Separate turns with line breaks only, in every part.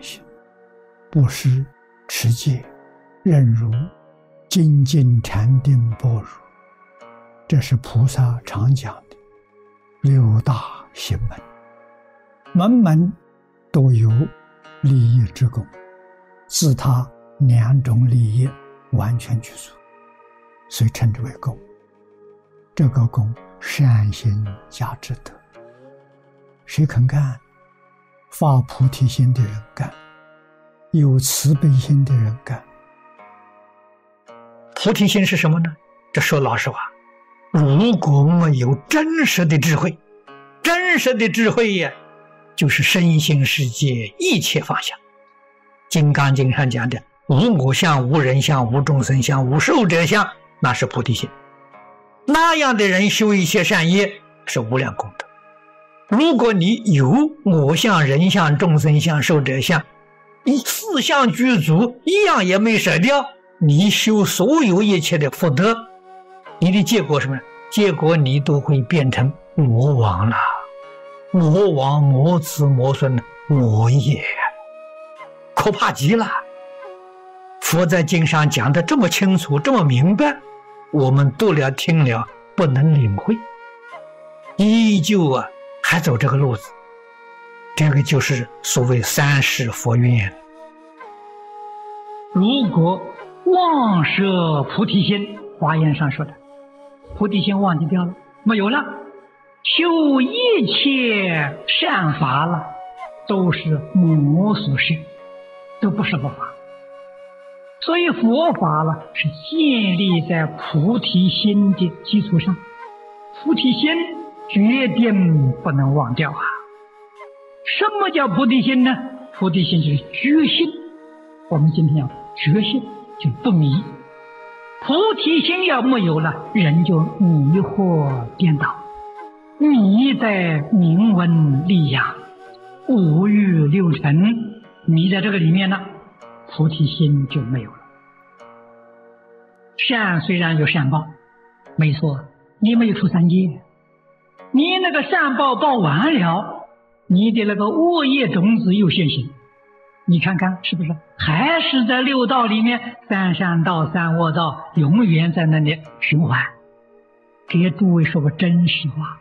行，布施、持戒、忍辱、精进、禅定、般若，这是菩萨常讲的六大行门，门门都有利益之功，自他两种利益完全具足，所以称之为功。这个功善行加之德，谁肯干？发菩提心的人干，有慈悲心的人干。
菩提心是什么呢？这说老实话，如果没有真实的智慧，真实的智慧呀，就是身心世界一切放下。《金刚经》上讲的“无我相、无人相、无众生相、无寿者相”，那是菩提心。那样的人修一切善业，是无量功德。如果你有我相、人相、众生相、寿者相，你四相具足，一样也没舍掉，你修所有一切的福德，你的结果什么？结果你都会变成魔王了，魔王、魔子、魔孙、魔业，可怕极了。佛在经上讲的这么清楚，这么明白，我们读了听了，不能领会，依旧啊。还走这个路子，这个就是所谓三世佛缘。如果忘舍菩提心，华严上说的，菩提心忘记掉了，没有了，修一切善法了，都是魔所设，都不是佛法。所以佛法了是建立在菩提心的基础上，菩提心。决定不能忘掉啊！什么叫菩提心呢？菩提心就是决心。我们今天要决心，就不迷。菩提心要没有了，人就迷惑颠倒，迷在名闻利养、五欲六尘，迷在这个里面了，菩提心就没有了。善虽然有善报，没错，你没有出三界。你那个善报报完了，你的那个恶业种子又现行，你看看是不是还是在六道里面，三善道、三恶道，永远在那里循环。给诸位说个真实话：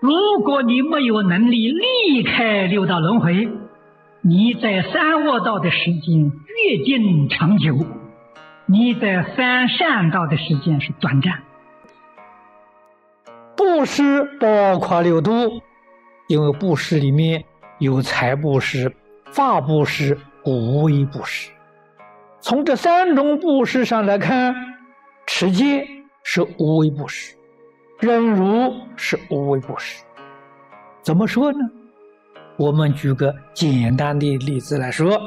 如果你没有能力离开六道轮回，你在三恶道的时间越近长久，你在三善道的时间是短暂。布施包括六度，因为布施里面有财布施、法布施、无为布施。从这三种布施上来看，持戒是无为布施，忍辱是无为布施。怎么说呢？我们举个简单的例子来说，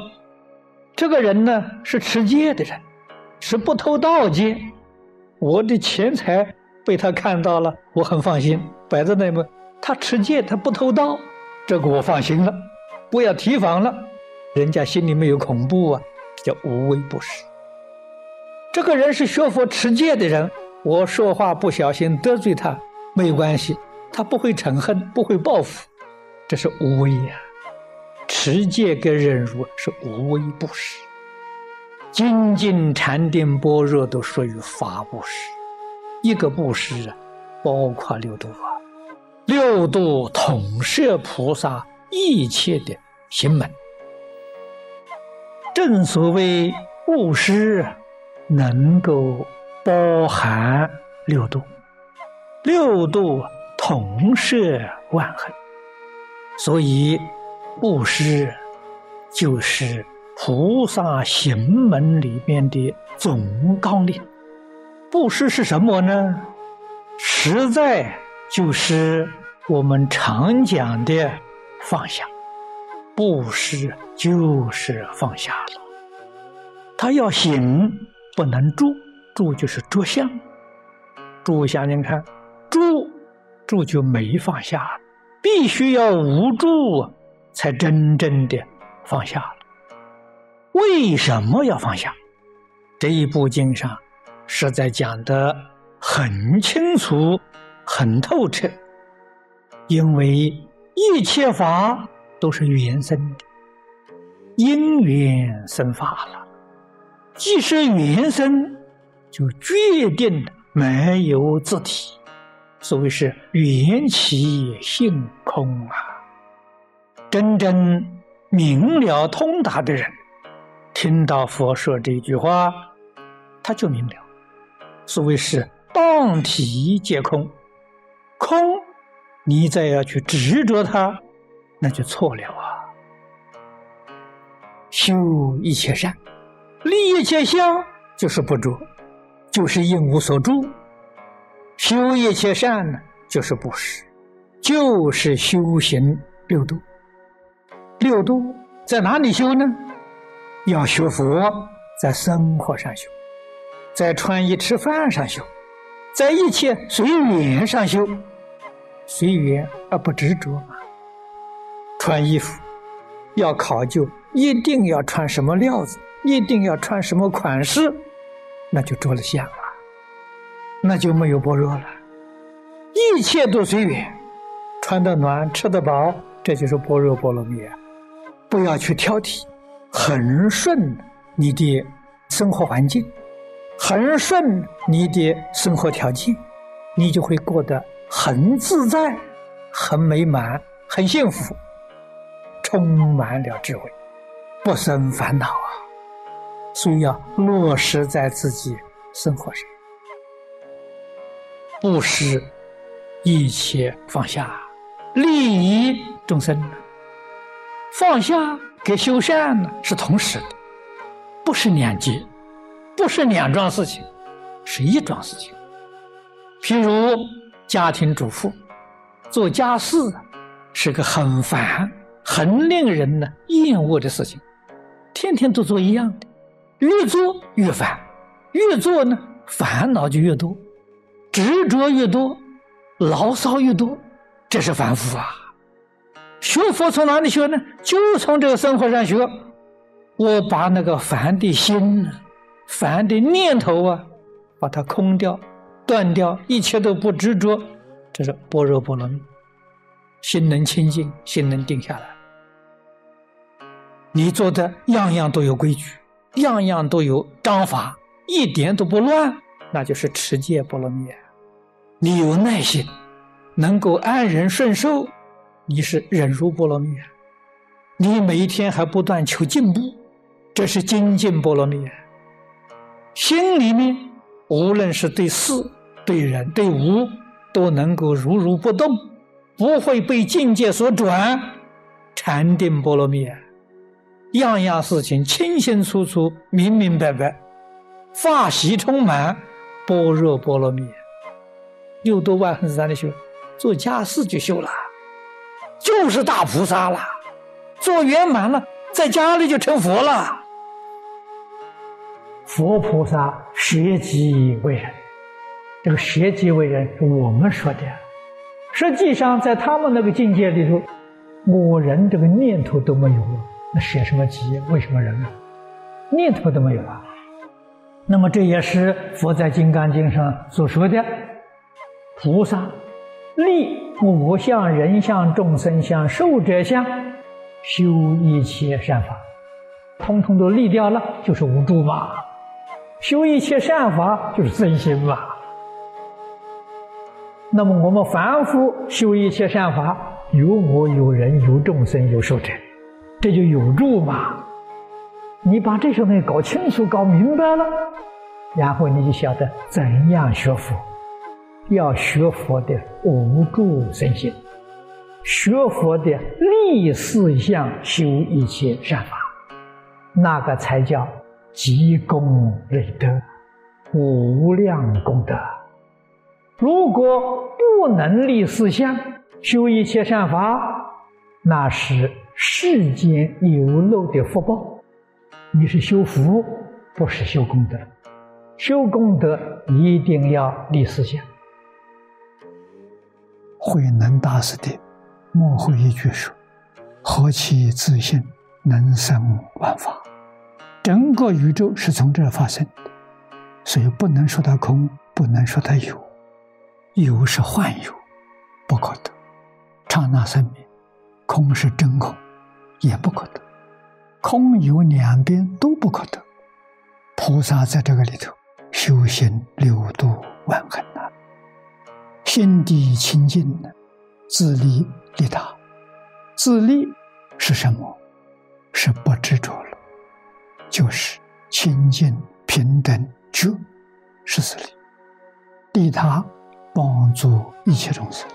这个人呢是持戒的人，是不偷盗戒，我的钱财。被他看到了，我很放心，摆在那么，他持戒，他不偷盗，这个我放心了，不要提防了，人家心里没有恐怖啊，叫无微不施。这个人是学佛持戒的人，我说话不小心得罪他，没有关系，他不会嗔恨，不会报复，这是无为呀。持戒跟忍辱是无微不施，精进禅定般若都属于法布施。一个布施啊，包括六度啊，六度统摄菩萨一切的行门。正所谓布施能够包含六度，六度统摄万恒，所以布施就是菩萨行门里面的总纲领。布施是什么呢？实在就是我们常讲的放下。布施就是放下了。他要行，不能住，住就是着相。住相，您看，住住就没放下，必须要无住，才真正的放下了。为什么要放下？这一部经上。实在讲的很清楚、很透彻，因为一切法都是缘生的，因缘生法了。既是缘生，就决定没有自体。所谓是缘起性空啊！真正明了通达的人，听到佛说这句话，他就明了。所谓是当体皆空，空，你再要去执着它，那就错了啊！修一切善，立一切相，就是不着，就是应无所住。修一切善呢，就是布施，就是修行六度。六度在哪里修呢？要学佛，在生活上修，在穿衣吃饭上修，在一切随缘上修。随缘而不执着。穿衣服要考究，一定要穿什么料子，一定要穿什么款式，那就着了相了。那就没有般若了，一切都随缘，穿得暖，吃得饱，这就是般若波罗蜜啊。不要去挑剔，很顺你的生活环境，很顺你的生活条件，你就会过得很自在、很美满、很幸福，充满了智慧，不生烦恼啊！所以要落实在自己生活上。布施一切放下，利益众生。放下跟修善呢是同时的，不是两件，不是两桩事情，是一桩事情。譬如家庭主妇做家事，是个很烦、很令人呢厌恶的事情，天天都做一样的，越做越烦，越做呢烦恼就越多。执着越多，牢骚越多，这是凡夫啊！学佛从哪里学呢？就从这个生活上学。我把那个烦的心呢、烦的念头啊，把它空掉、断掉，一切都不执着，这是般若波罗蜜。心能清净，心能定下来。你做的样样都有规矩，样样都有章法，一点都不乱，那就是持戒波罗蜜。你有耐心，能够安忍顺受，你是忍辱波罗蜜。你每一天还不断求进步，这是精进波罗蜜。心里面无论是对事、对人、对物，都能够如如不动，不会被境界所转，禅定波罗蜜。样样事情清清楚楚、明明白白，法喜充满，般若波罗蜜。六度万恒山》的修？做家事就修了，就是大菩萨了，做圆满了，在家里就成佛了。
佛菩萨舍己为人，这个舍己为人是我们说的，实际上在他们那个境界里头，我人这个念头都没有了，那舍什么己？为什么人啊？念头都没有啊？那么这也是佛在《金刚经》上所说的。菩萨立我相、人相、众生相、寿者相，修一切善法，通通都立掉了，就是无助嘛。修一切善法就是真心嘛。那么我们凡夫修一切善法，有我有人有众生有寿者，这就有助嘛。你把这些东西搞清楚、搞明白了，然后你就晓得怎样学佛。要学佛的无助身心，学佛的立四相修一切善法，那个才叫积功累德、无量功德。如果不能立四相修一切善法，那是世间有漏的福报。你是修福，不是修功德。修功德一定要立四相。慧能大师的幕后一句说：“何其自信，能生万法。整个宇宙是从这儿发生的，所以不能说它空，不能说它有。有是幻有，不可得；刹那生灭，空是真空，也不可得。空有两边都不可得。菩萨在这个里头修行六度万恒呐，心地清净，自利利他，自利是什么？是不执着了，就是清净平等觉，是自利。利他帮助一切众生。